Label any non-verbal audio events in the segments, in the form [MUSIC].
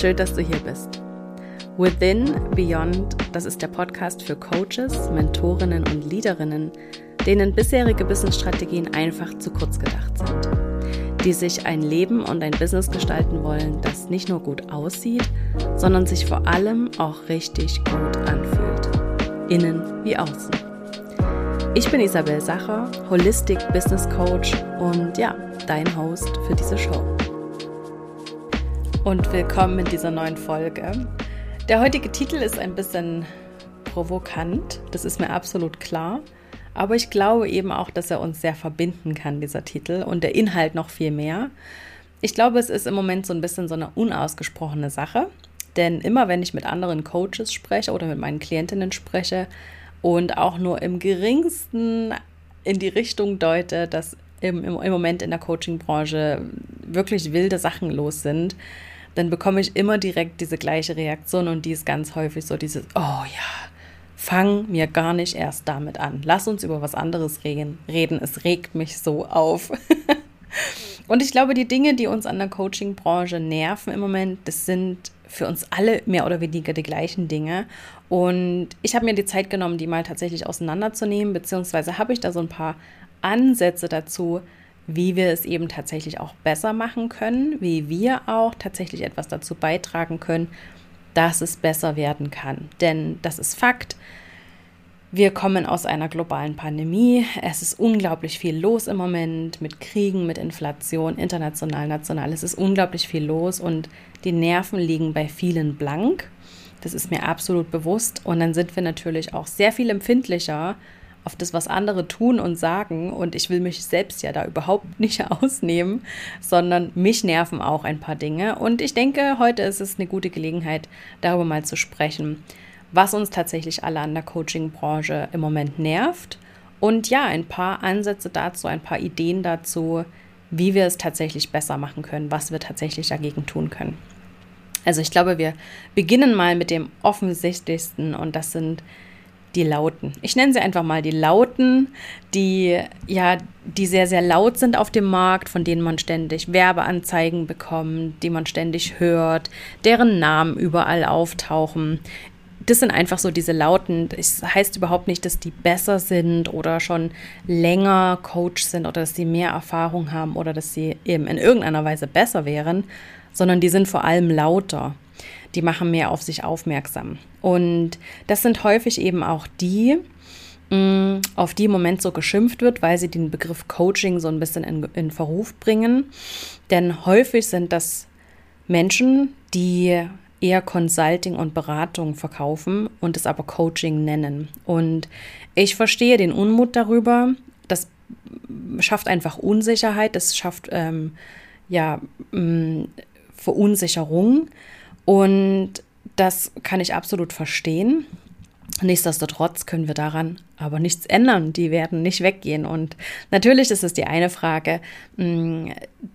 Schön, dass du hier bist. Within Beyond, das ist der Podcast für Coaches, Mentorinnen und Leaderinnen, denen bisherige Businessstrategien einfach zu kurz gedacht sind. Die sich ein Leben und ein Business gestalten wollen, das nicht nur gut aussieht, sondern sich vor allem auch richtig gut anfühlt. Innen wie außen. Ich bin Isabel Sacher, Holistic Business Coach und ja, dein Host für diese Show. Und willkommen in dieser neuen Folge. Der heutige Titel ist ein bisschen provokant, das ist mir absolut klar. Aber ich glaube eben auch, dass er uns sehr verbinden kann, dieser Titel, und der Inhalt noch viel mehr. Ich glaube, es ist im Moment so ein bisschen so eine unausgesprochene Sache. Denn immer wenn ich mit anderen Coaches spreche oder mit meinen Klientinnen spreche, und auch nur im geringsten in die Richtung deute, dass im, im, Moment in der Coaching-Branche wirklich wilde Sachen los sind, dann bekomme ich immer direkt diese gleiche Reaktion und die ist ganz häufig so dieses, oh ja, fang mir gar nicht erst damit an. Lass uns über was anderes reden. reden. Es regt mich so auf. [LAUGHS] und ich glaube, die Dinge, die uns an der Coaching-Branche nerven im Moment, das sind für uns alle mehr oder weniger die gleichen Dinge. Und ich habe mir die Zeit genommen, die mal tatsächlich auseinanderzunehmen, beziehungsweise habe ich da so ein paar Ansätze dazu, wie wir es eben tatsächlich auch besser machen können, wie wir auch tatsächlich etwas dazu beitragen können, dass es besser werden kann. Denn das ist Fakt. Wir kommen aus einer globalen Pandemie. Es ist unglaublich viel los im Moment mit Kriegen, mit Inflation, international, national. Es ist unglaublich viel los und die Nerven liegen bei vielen blank. Das ist mir absolut bewusst. Und dann sind wir natürlich auch sehr viel empfindlicher auf das, was andere tun und sagen. Und ich will mich selbst ja da überhaupt [LAUGHS] nicht ausnehmen, sondern mich nerven auch ein paar Dinge. Und ich denke, heute ist es eine gute Gelegenheit, darüber mal zu sprechen was uns tatsächlich alle an der Coaching-Branche im Moment nervt. Und ja, ein paar Ansätze dazu, ein paar Ideen dazu, wie wir es tatsächlich besser machen können, was wir tatsächlich dagegen tun können. Also ich glaube, wir beginnen mal mit dem offensichtlichsten und das sind die Lauten. Ich nenne sie einfach mal die Lauten, die ja, die sehr, sehr laut sind auf dem Markt, von denen man ständig Werbeanzeigen bekommt, die man ständig hört, deren Namen überall auftauchen, das sind einfach so diese Lauten. Das heißt überhaupt nicht, dass die besser sind oder schon länger Coach sind oder dass sie mehr Erfahrung haben oder dass sie eben in irgendeiner Weise besser wären, sondern die sind vor allem lauter. Die machen mehr auf sich aufmerksam. Und das sind häufig eben auch die, mm, auf die im Moment so geschimpft wird, weil sie den Begriff Coaching so ein bisschen in, in Verruf bringen. Denn häufig sind das Menschen, die eher Consulting und Beratung verkaufen und es aber Coaching nennen. Und ich verstehe den Unmut darüber. Das schafft einfach Unsicherheit, das schafft ähm, ja mm, Verunsicherung. Und das kann ich absolut verstehen. Nichtsdestotrotz können wir daran aber nichts ändern. Die werden nicht weggehen. Und natürlich ist es die eine Frage, mm,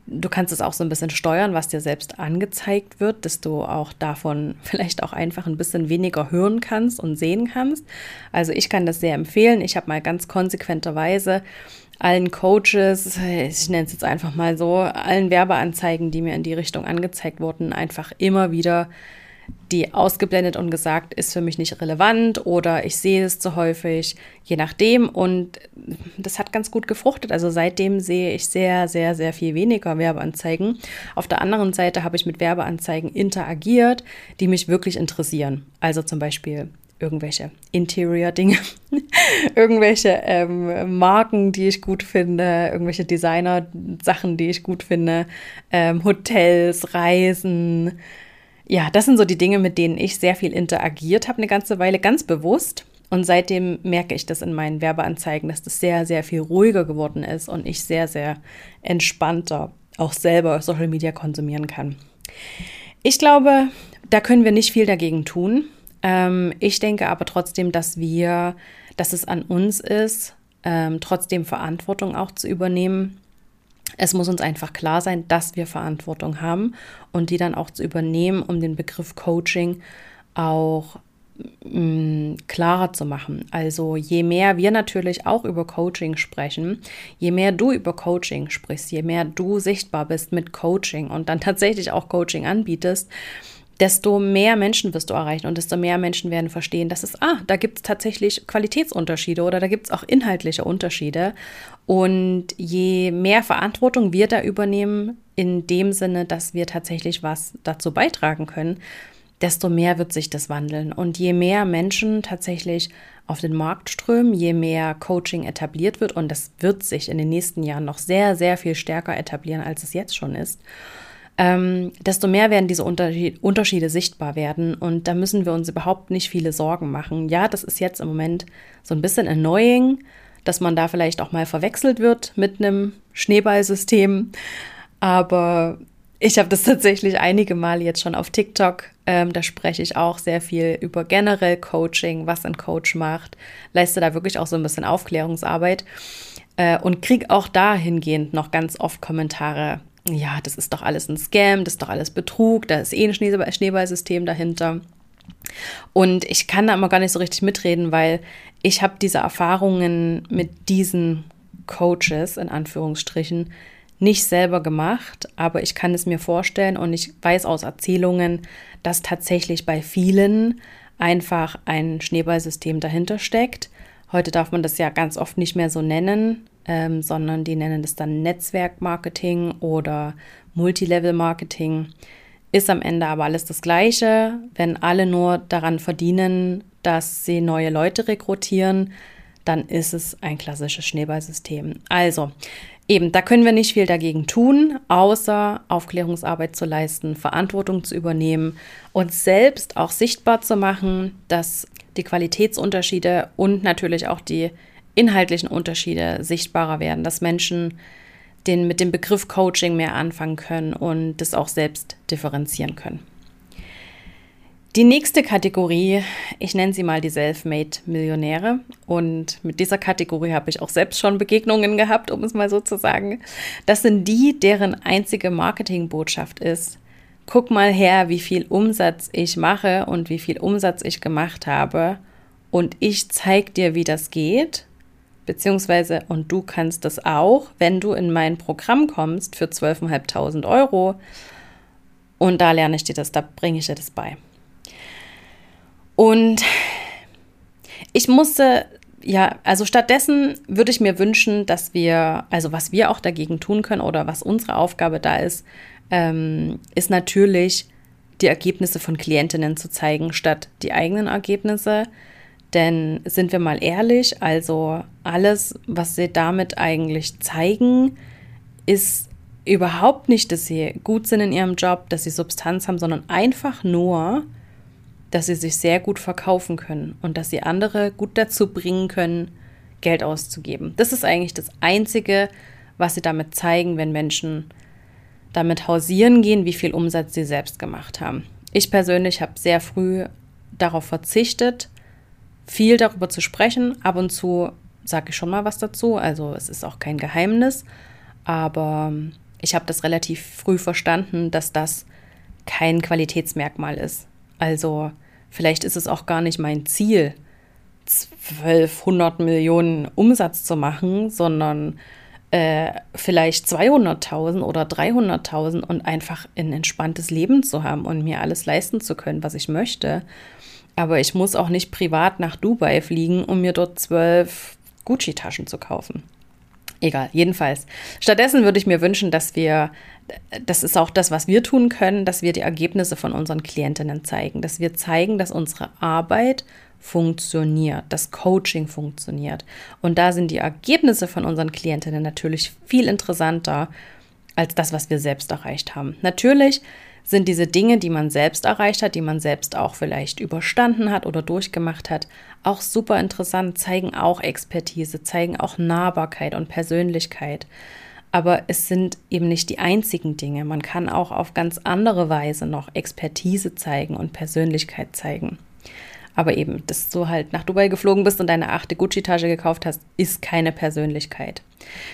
du kannst es auch so ein bisschen steuern, was dir selbst angezeigt wird, dass du auch davon [LAUGHS] vielleicht auch einfach ein bisschen weniger hören kannst und sehen kannst. Also ich kann das sehr empfehlen. Ich habe mal ganz konsequenterweise allen Coaches, ich nenne es jetzt einfach mal so, allen Werbeanzeigen, die mir in die Richtung angezeigt wurden, einfach immer wieder die ausgeblendet und gesagt, ist für mich nicht relevant oder ich sehe es zu häufig, je nachdem. Und das hat ganz gut gefruchtet. Also seitdem sehe ich sehr, sehr, sehr viel weniger Werbeanzeigen. Auf der anderen Seite habe ich mit Werbeanzeigen interagiert, die mich wirklich interessieren. Also zum Beispiel irgendwelche Interior-Dinge, [LAUGHS] irgendwelche ähm, Marken, die ich gut finde, irgendwelche Designer-Sachen, die ich gut finde, ähm, Hotels, Reisen, ja, das sind so die Dinge, mit denen ich sehr viel interagiert habe eine ganze Weile, ganz bewusst. Und seitdem merke ich das in meinen Werbeanzeigen, dass das sehr, sehr viel ruhiger geworden ist und ich sehr, sehr entspannter auch selber Social Media konsumieren kann. Ich glaube, da können wir nicht viel dagegen tun. Ähm, ich denke aber trotzdem, dass wir, dass es an uns ist, ähm, trotzdem Verantwortung auch zu übernehmen es muss uns einfach klar sein, dass wir Verantwortung haben und die dann auch zu übernehmen, um den Begriff Coaching auch mm, klarer zu machen. Also je mehr wir natürlich auch über Coaching sprechen, je mehr du über Coaching sprichst, je mehr du sichtbar bist mit Coaching und dann [LAUGHS] tatsächlich auch Coaching anbietest, desto mehr Menschen wirst du erreichen und desto mehr Menschen werden verstehen, dass es, ah, da gibt es tatsächlich Qualitätsunterschiede oder da gibt es auch inhaltliche Unterschiede. Und je mehr Verantwortung wir da übernehmen, in dem Sinne, dass wir tatsächlich was dazu beitragen können, desto mehr wird sich das wandeln. Und je mehr Menschen tatsächlich auf den Markt strömen, je mehr Coaching etabliert wird, und das wird sich in den nächsten Jahren noch sehr, sehr viel stärker etablieren, als es jetzt schon ist, ähm, desto mehr werden diese Unterschiede sichtbar werden. Und da müssen wir uns überhaupt nicht viele Sorgen machen. Ja, das ist jetzt im Moment so ein bisschen annoying, dass man da vielleicht auch mal verwechselt wird mit einem Schneeballsystem. Aber ich habe das [LAUGHS] tatsächlich einige Male jetzt schon auf TikTok. Ähm, da spreche ich auch sehr viel über generell Coaching, was ein Coach macht. Leiste da wirklich auch so ein bisschen Aufklärungsarbeit äh, und kriege auch dahingehend noch ganz oft Kommentare ja, das ist doch alles ein Scam, das ist doch alles Betrug, da ist eh ein Schneeballsystem dahinter. Und ich kann da immer gar nicht so richtig mitreden, weil ich habe diese Erfahrungen mit diesen Coaches in Anführungsstrichen nicht selber gemacht, aber ich kann es mir vorstellen und ich weiß aus Erzählungen, dass tatsächlich bei vielen einfach ein Schneeballsystem dahinter steckt. Heute darf man das ja ganz oft nicht mehr so nennen, ähm, sondern die nennen das dann Netzwerkmarketing oder Multilevel-Marketing. Ist am Ende aber alles das Gleiche. Wenn alle nur daran verdienen, dass sie neue Leute rekrutieren, dann ist es ein klassisches Schneeballsystem. Also, eben, da können wir nicht viel dagegen tun, außer Aufklärungsarbeit zu leisten, Verantwortung zu übernehmen und selbst auch sichtbar zu machen, dass die Qualitätsunterschiede und natürlich auch die inhaltlichen Unterschiede sichtbarer werden, dass Menschen den, mit dem Begriff Coaching mehr anfangen können und das auch selbst differenzieren können. Die nächste Kategorie, ich nenne sie mal die Self-Made-Millionäre. Und mit dieser Kategorie habe ich auch selbst schon Begegnungen gehabt, um es mal so zu sagen. Das sind die, deren einzige Marketingbotschaft ist, guck mal her, wie viel Umsatz ich mache und wie viel Umsatz ich gemacht habe. Und ich zeige dir, wie das geht beziehungsweise und du kannst das auch, wenn du in mein Programm kommst für 12.500 Euro und da lerne ich dir das, da bringe ich dir das bei. Und ich musste, ja, also stattdessen würde ich mir wünschen, dass wir, also was wir auch dagegen tun können oder was unsere Aufgabe da ist, ähm, ist natürlich die Ergebnisse von Klientinnen zu zeigen, statt die eigenen Ergebnisse. Denn sind wir mal ehrlich, also alles, was sie damit eigentlich zeigen, ist überhaupt nicht, dass sie gut sind in ihrem Job, dass sie Substanz haben, sondern einfach nur, dass sie sich sehr gut verkaufen können und dass sie andere gut dazu bringen können, Geld auszugeben. Das ist eigentlich das Einzige, was sie damit zeigen, wenn Menschen damit hausieren gehen, wie viel Umsatz sie selbst gemacht haben. Ich persönlich habe sehr früh darauf verzichtet, viel darüber zu sprechen. Ab und zu sage ich schon mal was dazu. Also es ist auch kein Geheimnis. Aber ich habe das relativ früh verstanden, dass das kein Qualitätsmerkmal ist. Also vielleicht ist es auch gar nicht mein Ziel, 1200 Millionen Umsatz zu machen, sondern äh, vielleicht 200.000 oder 300.000 und einfach ein entspanntes Leben zu haben und mir alles leisten zu können, was ich möchte. Aber ich muss auch nicht privat nach Dubai fliegen, um mir dort zwölf Gucci-Taschen zu kaufen. Egal, jedenfalls. Stattdessen würde ich mir wünschen, dass wir, das ist auch das, was wir tun können, dass wir die Ergebnisse von unseren Klientinnen zeigen, dass wir zeigen, dass unsere Arbeit funktioniert, das Coaching funktioniert. Und da sind die Ergebnisse von unseren Klientinnen natürlich viel interessanter als das, was wir selbst erreicht haben. Natürlich sind diese Dinge, die man selbst erreicht hat, die man selbst auch vielleicht überstanden hat oder durchgemacht hat, auch super interessant, zeigen auch Expertise, zeigen auch Nahbarkeit und Persönlichkeit. Aber es sind eben nicht die einzigen Dinge. Man kann auch auf ganz andere Weise noch Expertise zeigen und Persönlichkeit zeigen. Aber eben, dass du halt nach Dubai geflogen bist und deine achte Gucci-Tasche gekauft hast, ist keine Persönlichkeit.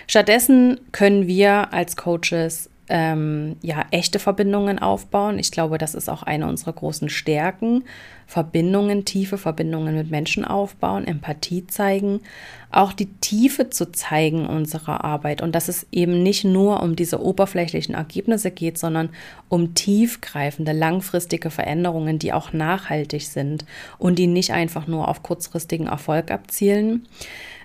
Stattdessen können wir als Coaches ähm, ja echte Verbindungen aufbauen. Ich glaube, das ist auch eine unserer großen Stärken. Verbindungen, tiefe Verbindungen mit Menschen aufbauen, Empathie zeigen, auch die Tiefe zu zeigen unserer Arbeit und dass es eben nicht nur um diese oberflächlichen Ergebnisse geht, sondern um tiefgreifende, langfristige Veränderungen, die auch nachhaltig sind und die nicht einfach nur auf kurzfristigen Erfolg abzielen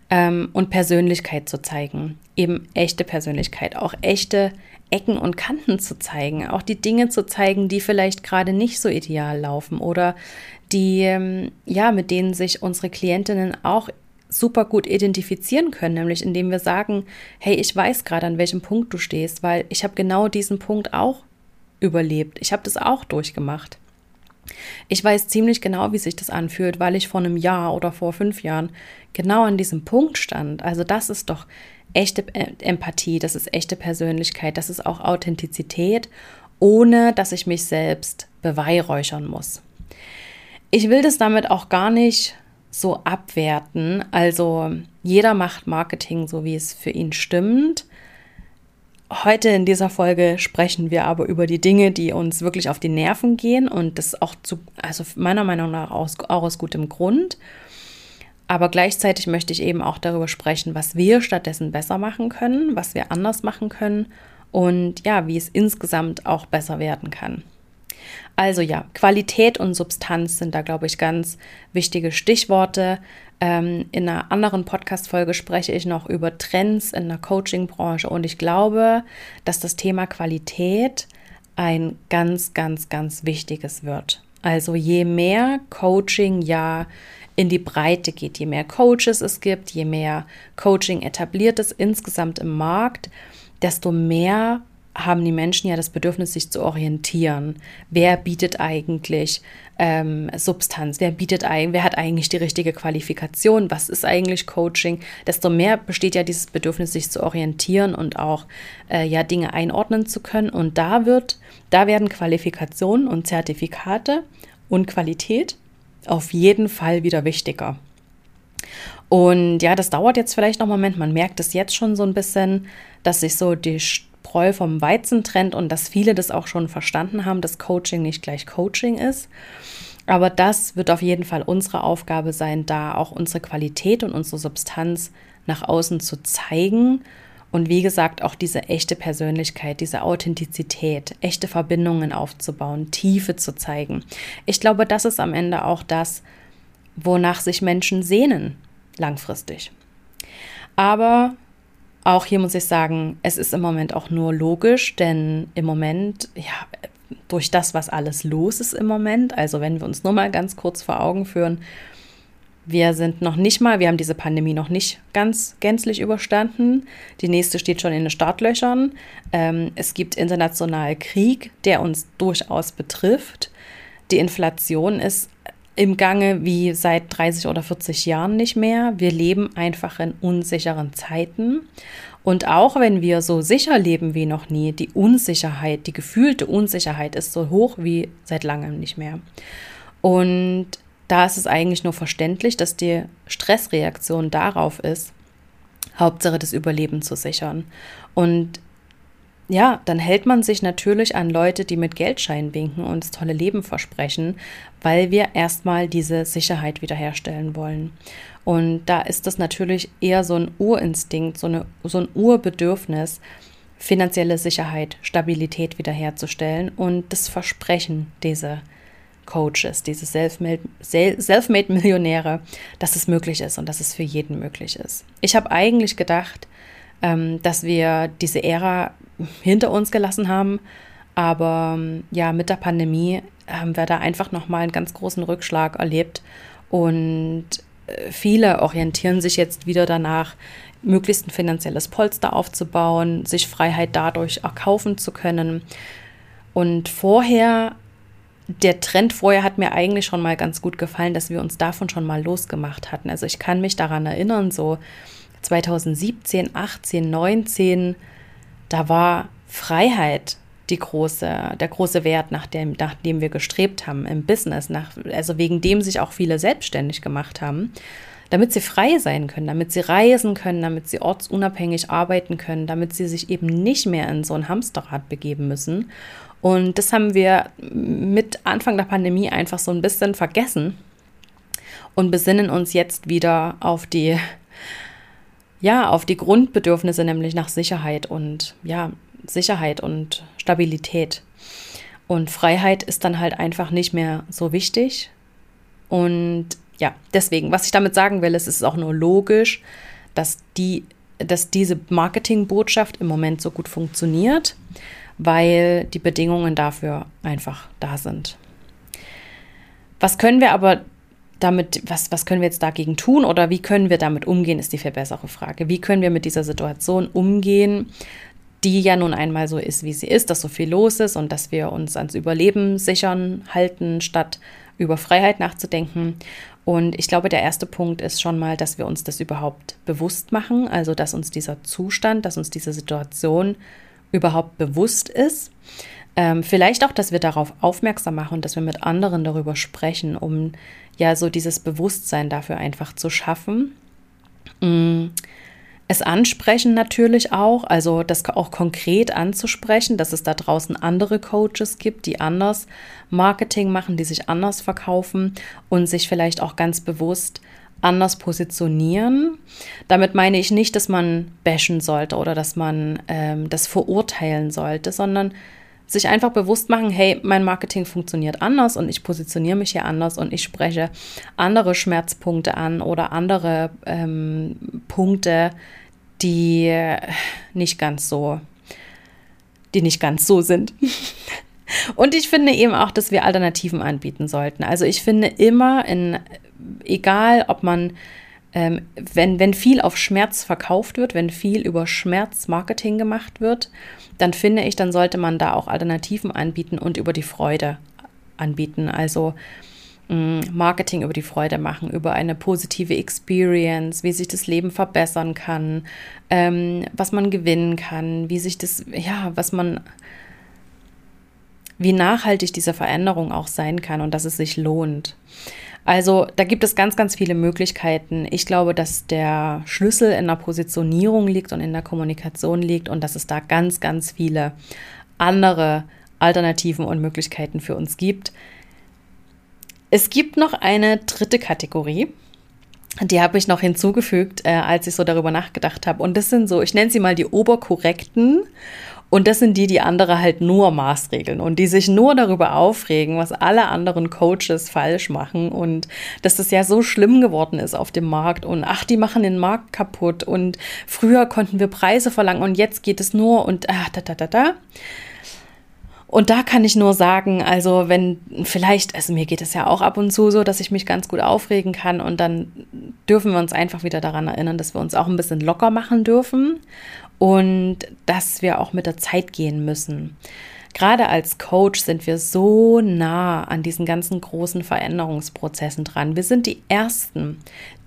ähm, und Persönlichkeit zu zeigen. Eben echte Persönlichkeit, auch echte Ecken und Kanten zu zeigen, auch die Dinge zu zeigen, die vielleicht gerade nicht so ideal laufen oder die, ähm, ja, mit denen sich unsere Klientinnen auch super gut identifizieren können, nämlich indem wir sagen, hey, ich weiß gerade, an welchem Punkt du stehst, weil ich habe genau diesen Punkt auch überlebt. Ich habe das auch durchgemacht. Ich weiß ziemlich genau, wie sich das anfühlt, weil ich vor einem Jahr oder vor fünf Jahren genau an diesem Punkt stand. Also das ist doch echte Empathie, das ist echte Persönlichkeit, das ist auch Authentizität, ohne dass ich mich selbst beweihräuchern muss. Ich will das damit auch gar nicht so abwerten. Also jeder macht Marketing so, wie es für ihn stimmt. Heute in dieser Folge sprechen wir aber über die Dinge, die uns wirklich auf die Nerven gehen und das auch zu, also meiner Meinung nach aus, auch aus gutem Grund. Aber gleichzeitig möchte ich eben auch darüber sprechen, was wir stattdessen besser machen können, was wir anders machen können und ja, wie es insgesamt auch besser werden kann. Also ja, Qualität und Substanz sind da, glaube ich, ganz wichtige Stichworte. Ähm, in einer anderen Podcast-Folge spreche ich noch über Trends in der Coaching-Branche und ich glaube, dass das Thema Qualität ein ganz, ganz, ganz wichtiges wird. Also je mehr Coaching ja in die Breite geht, je mehr Coaches es gibt, je mehr Coaching etabliert ist insgesamt im Markt, desto mehr haben die Menschen ja das Bedürfnis, sich zu orientieren. Wer bietet eigentlich ähm, Substanz? Wer bietet wer hat eigentlich die richtige Qualifikation? Was ist eigentlich Coaching? Desto mehr besteht ja dieses Bedürfnis, sich zu orientieren und auch äh, ja Dinge einordnen zu können. Und da wird, da werden Qualifikationen und Zertifikate und Qualität auf jeden Fall wieder wichtiger. Und ja, das dauert jetzt vielleicht noch einen Moment. Man merkt es jetzt schon so ein bisschen, dass sich so die Spreu vom Weizen trennt und dass viele das auch schon verstanden haben, dass Coaching nicht gleich Coaching ist. Aber das wird auf jeden Fall unsere Aufgabe sein, da auch unsere Qualität und unsere Substanz nach außen zu zeigen. Und wie gesagt, auch diese echte Persönlichkeit, diese Authentizität, echte Verbindungen aufzubauen, Tiefe zu zeigen. Ich glaube, das ist am Ende auch das, wonach sich Menschen sehnen, langfristig. Aber auch hier muss ich sagen, es ist im Moment auch nur logisch, denn im Moment, ja, durch das, was alles los ist im Moment, also wenn wir uns nur mal ganz kurz vor Augen führen, wir sind noch nicht mal, wir haben diese Pandemie noch nicht ganz gänzlich überstanden. Die nächste steht schon in den Startlöchern. Ähm, es gibt international Krieg, der uns durchaus betrifft. Die Inflation ist im Gange wie seit 30 oder 40 Jahren nicht mehr. Wir leben einfach in unsicheren Zeiten. Und auch wenn wir so sicher leben wie noch nie, die Unsicherheit, die gefühlte Unsicherheit ist so hoch wie seit langem nicht mehr. Und da ist es eigentlich nur verständlich, dass die Stressreaktion darauf ist, Hauptsache das Überleben zu sichern. Und ja, dann hält man sich natürlich an Leute, die mit Geldschein winken und das tolle Leben versprechen, weil wir erstmal diese Sicherheit wiederherstellen wollen. Und da ist das natürlich eher so ein Urinstinkt, so, eine, so ein Urbedürfnis, finanzielle Sicherheit, Stabilität wiederherzustellen und das Versprechen dieser Coaches, diese Selfmade-Millionäre, dass es möglich ist und dass es für jeden möglich ist. Ich habe eigentlich gedacht, ähm, dass wir diese Ära hinter uns gelassen haben. Aber ähm, ja, mit der Pandemie haben wir da einfach nochmal einen ganz großen Rückschlag erlebt. Und äh, viele orientieren sich jetzt wieder danach, möglichst ein finanzielles Polster aufzubauen, sich Freiheit dadurch erkaufen zu können. Und vorher, der Trend vorher hat mir eigentlich schon mal ganz gut gefallen, dass wir uns davon schon mal losgemacht hatten. Also ich kann mich daran erinnern, so 2017, 18, 19, da war Freiheit die große, der große Wert, nach dem, nach dem wir gestrebt haben im Business, nach, also wegen dem sich auch viele selbstständig gemacht haben. Damit sie frei sein können, damit sie reisen können, damit sie ortsunabhängig arbeiten können, damit sie sich eben nicht mehr in so ein Hamsterrad begeben müssen. Und das haben wir mit Anfang der Pandemie einfach so ein bisschen vergessen und besinnen uns jetzt wieder auf die ja, auf die Grundbedürfnisse, nämlich nach Sicherheit und ja, Sicherheit und Stabilität. Und Freiheit ist dann halt einfach nicht mehr so wichtig. Und ja, deswegen, was ich damit sagen will, ist, es ist auch nur logisch, dass, die, dass diese Marketingbotschaft im Moment so gut funktioniert, weil die Bedingungen dafür einfach da sind. Was können wir aber damit, was, was können wir jetzt dagegen tun oder wie können wir damit umgehen, ist die viel bessere Frage. Wie können wir mit dieser Situation umgehen, die ja nun einmal so ist, wie sie ist, dass so viel los ist und dass wir uns ans Überleben sichern halten, statt über Freiheit nachzudenken. Und ich glaube, der erste Punkt ist schon mal, dass wir uns das überhaupt bewusst machen, also dass uns dieser Zustand, dass uns diese Situation überhaupt bewusst ist. Ähm, vielleicht auch, dass wir darauf aufmerksam machen dass wir mit anderen darüber sprechen, um ja so dieses Bewusstsein dafür einfach zu schaffen. Mm. Es ansprechen natürlich auch, also das auch konkret anzusprechen, dass es da draußen andere Coaches gibt, die anders Marketing machen, die sich anders verkaufen und sich vielleicht auch ganz bewusst anders positionieren. Damit meine ich nicht, dass man bashen sollte oder dass man ähm, das verurteilen sollte, sondern sich einfach bewusst machen, hey, mein Marketing funktioniert anders und ich positioniere mich hier anders und ich spreche andere Schmerzpunkte an oder andere ähm, Punkte, die nicht ganz so, die nicht ganz so sind. [LAUGHS] und ich finde eben auch, dass wir Alternativen anbieten sollten. Also ich finde immer, in, egal ob man ähm, wenn, wenn viel auf Schmerz verkauft wird, wenn viel über Schmerzmarketing gemacht wird, dann finde ich, dann sollte man da auch Alternativen anbieten und über die Freude anbieten. Also mm, Marketing über die Freude machen, über eine positive Experience, wie sich das Leben verbessern kann, ähm, was man gewinnen kann, wie sich das, ja, was man, wie nachhaltig diese Veränderung auch sein kann und dass es sich lohnt. Also da gibt es ganz, ganz viele Möglichkeiten. Ich glaube, dass der Schlüssel in der Positionierung liegt und in der Kommunikation liegt und dass es da ganz, ganz viele andere Alternativen und Möglichkeiten für uns gibt. Es gibt noch eine dritte Kategorie. Die habe ich noch hinzugefügt, äh, als ich so darüber nachgedacht habe. Und das sind so, ich nenne sie mal die oberkorrekten und das sind die, die andere halt nur maßregeln und die sich nur darüber aufregen, was alle anderen Coaches falsch machen und dass das ja so schlimm geworden ist auf dem Markt und ach, die machen den Markt kaputt und früher konnten wir Preise verlangen und jetzt geht es nur und ah, da, da, da, da. Und da kann ich nur sagen, also wenn vielleicht, also mir geht es ja auch ab und zu so, dass ich mich ganz gut aufregen kann und dann dürfen wir uns einfach wieder daran erinnern, dass wir uns auch ein bisschen locker machen dürfen und dass wir auch mit der Zeit gehen müssen. Gerade als Coach sind wir so nah an diesen ganzen großen Veränderungsprozessen dran. Wir sind die Ersten,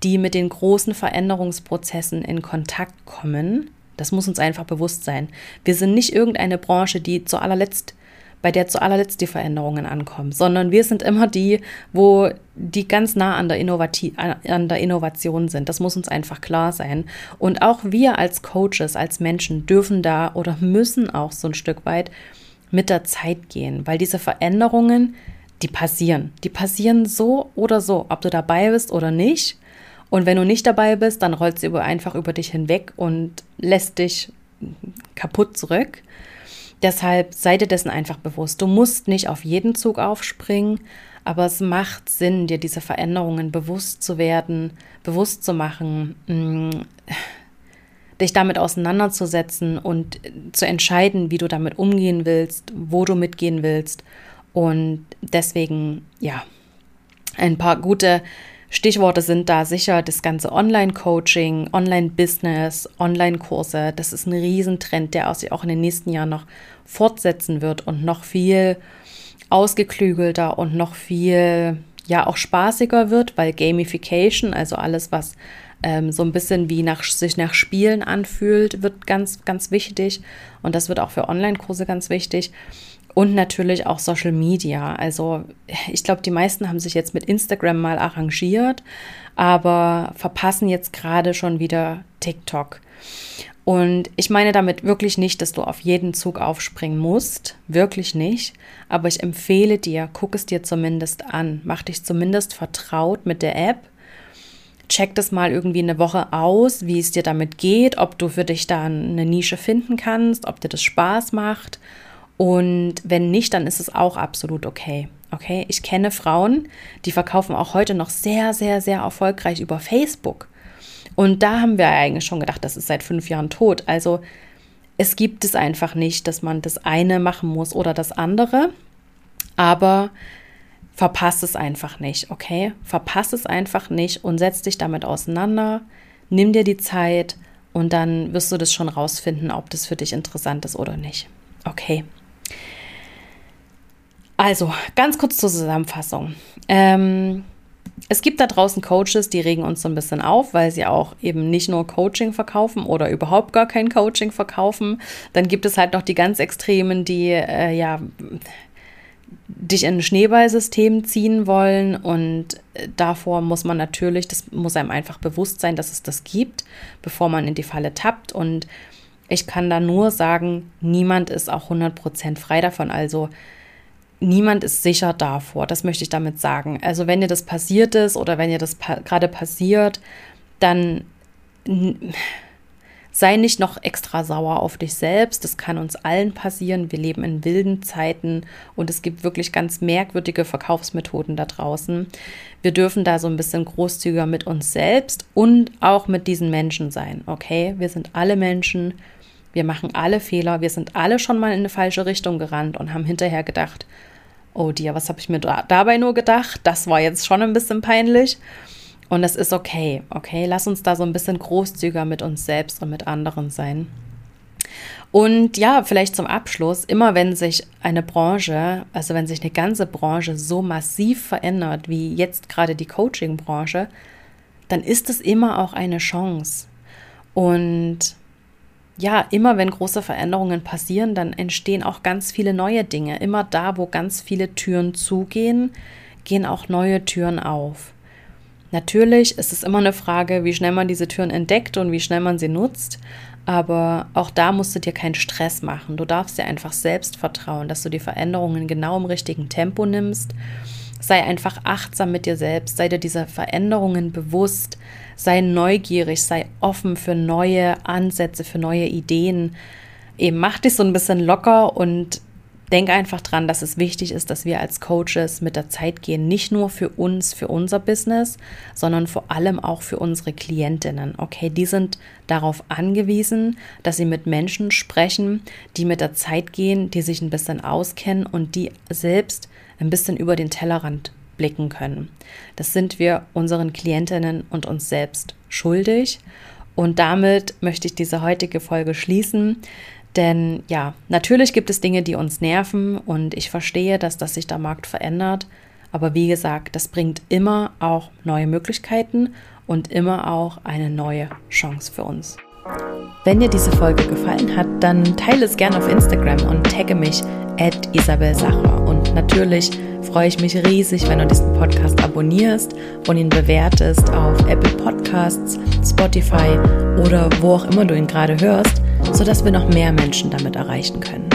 die mit den großen Veränderungsprozessen in Kontakt kommen. Das muss uns einfach bewusst sein. Wir sind nicht irgendeine Branche, die zu allerletzt bei der zu allerletzt die Veränderungen ankommen, sondern wir sind immer die, wo die ganz nah an der, Innovati an der Innovation sind. Das muss uns einfach klar sein. Und auch wir als Coaches, als Menschen dürfen da oder müssen auch so ein Stück weit mit der Zeit gehen, weil diese Veränderungen, die passieren. Die passieren so oder so, ob du dabei bist oder nicht. Und wenn du nicht dabei bist, dann rollt sie einfach über dich hinweg und lässt dich kaputt zurück. Deshalb sei dir dessen einfach bewusst. Du musst nicht auf jeden Zug aufspringen, aber es macht Sinn, dir diese Veränderungen bewusst zu werden, bewusst zu machen, mm, dich damit auseinanderzusetzen und zu entscheiden, wie du damit umgehen willst, wo du mitgehen willst. Und deswegen, ja, ein paar gute Stichworte sind da sicher das ganze Online-Coaching, Online-Business, Online-Kurse. Das ist ein Riesentrend, der sich auch in den nächsten Jahren noch fortsetzen wird und noch viel ausgeklügelter und noch viel, ja, auch spaßiger wird, weil Gamification, also alles, was ähm, so ein bisschen wie nach, sich nach Spielen anfühlt, wird ganz, ganz wichtig. Und das wird auch für Online-Kurse ganz wichtig. Und natürlich auch Social Media. Also ich glaube, die meisten haben sich jetzt mit Instagram mal arrangiert, aber verpassen jetzt gerade schon wieder TikTok. Und ich meine damit wirklich nicht, dass du auf jeden Zug aufspringen musst, wirklich nicht. Aber ich empfehle dir, guck es dir zumindest an, mach dich zumindest vertraut mit der App. Check das mal irgendwie eine Woche aus, wie es dir damit geht, ob du für dich da eine Nische finden kannst, ob dir das Spaß macht. Und wenn nicht, dann ist es auch absolut okay. Okay, ich kenne Frauen, die verkaufen auch heute noch sehr, sehr, sehr erfolgreich über Facebook. Und da haben wir eigentlich schon gedacht, das ist seit fünf Jahren tot. Also es gibt es einfach nicht, dass man das eine machen muss oder das andere. Aber verpasst es einfach nicht, okay? Verpasst es einfach nicht und setz dich damit auseinander. Nimm dir die Zeit und dann wirst du das schon rausfinden, ob das für dich interessant ist oder nicht. Okay. Also, ganz kurz zur Zusammenfassung. Ähm, es gibt da draußen Coaches, die regen uns so ein bisschen auf, weil sie auch eben nicht nur Coaching verkaufen oder überhaupt gar kein Coaching verkaufen. Dann gibt es halt noch die ganz Extremen, die äh, ja dich in ein Schneeballsystem ziehen wollen und äh, davor muss man natürlich, das muss einem einfach bewusst sein, dass es das gibt, bevor man in die Falle tappt und ich kann da nur sagen, niemand ist auch 100% frei davon, also niemand ist sicher davor, das möchte ich damit sagen. Also wenn dir das passiert ist oder wenn dir das pa gerade passiert, dann sei nicht noch extra sauer auf dich selbst. Das kann uns allen passieren. Wir leben in wilden Zeiten und es gibt wirklich ganz merkwürdige Verkaufsmethoden da draußen. Wir dürfen da so ein bisschen großzügiger mit uns selbst und auch mit diesen Menschen sein. Okay, wir sind alle Menschen. Wir machen alle Fehler. Wir sind alle schon mal in eine falsche Richtung gerannt und haben hinterher gedacht, oh dir, was habe ich mir da, dabei nur gedacht? Das war jetzt schon ein bisschen peinlich. Und das ist okay, okay? Lass uns da so ein bisschen großzügiger mit uns selbst und mit anderen sein. Und ja, vielleicht zum Abschluss, immer wenn sich eine Branche, also wenn sich eine ganze Branche so massiv verändert, wie jetzt gerade die Coaching-Branche, dann ist es immer auch eine Chance. Und ja, immer wenn große Veränderungen passieren, dann entstehen auch ganz viele neue Dinge. Immer da, wo ganz viele Türen zugehen, gehen auch neue Türen auf. Natürlich ist es immer eine Frage, wie schnell man diese Türen entdeckt und wie schnell man sie nutzt. Aber auch da musst du dir keinen Stress machen. Du darfst dir einfach selbst vertrauen, dass du die Veränderungen genau im richtigen Tempo nimmst Sei einfach achtsam mit dir selbst, sei dir dieser Veränderungen bewusst, sei neugierig, sei offen für neue Ansätze, für neue Ideen. Eben mach dich so ein bisschen locker und denk einfach dran, dass es wichtig ist, dass wir als Coaches mit der Zeit gehen, nicht nur für uns, für unser Business, sondern vor allem auch für unsere Klientinnen. Okay, die sind darauf angewiesen, dass sie mit Menschen sprechen, die mit der Zeit gehen, die sich ein bisschen auskennen und die selbst ein bisschen über den Tellerrand blicken können. Das sind wir unseren Klientinnen und uns selbst schuldig. Und damit möchte ich diese heutige Folge schließen. Denn ja, natürlich gibt es Dinge, die uns nerven und ich verstehe, dass das sich der Markt verändert. Aber wie gesagt, das bringt immer auch neue Möglichkeiten und immer auch eine neue Chance für uns. Wenn dir diese Folge gefallen hat, dann teile es gerne auf Instagram und tagge mich at Isabel Sacher. Und natürlich freue ich mich riesig, wenn du diesen Podcast abonnierst und ihn bewertest auf Apple Podcasts, Spotify oder wo auch immer du ihn gerade hörst, sodass wir noch mehr Menschen damit erreichen können.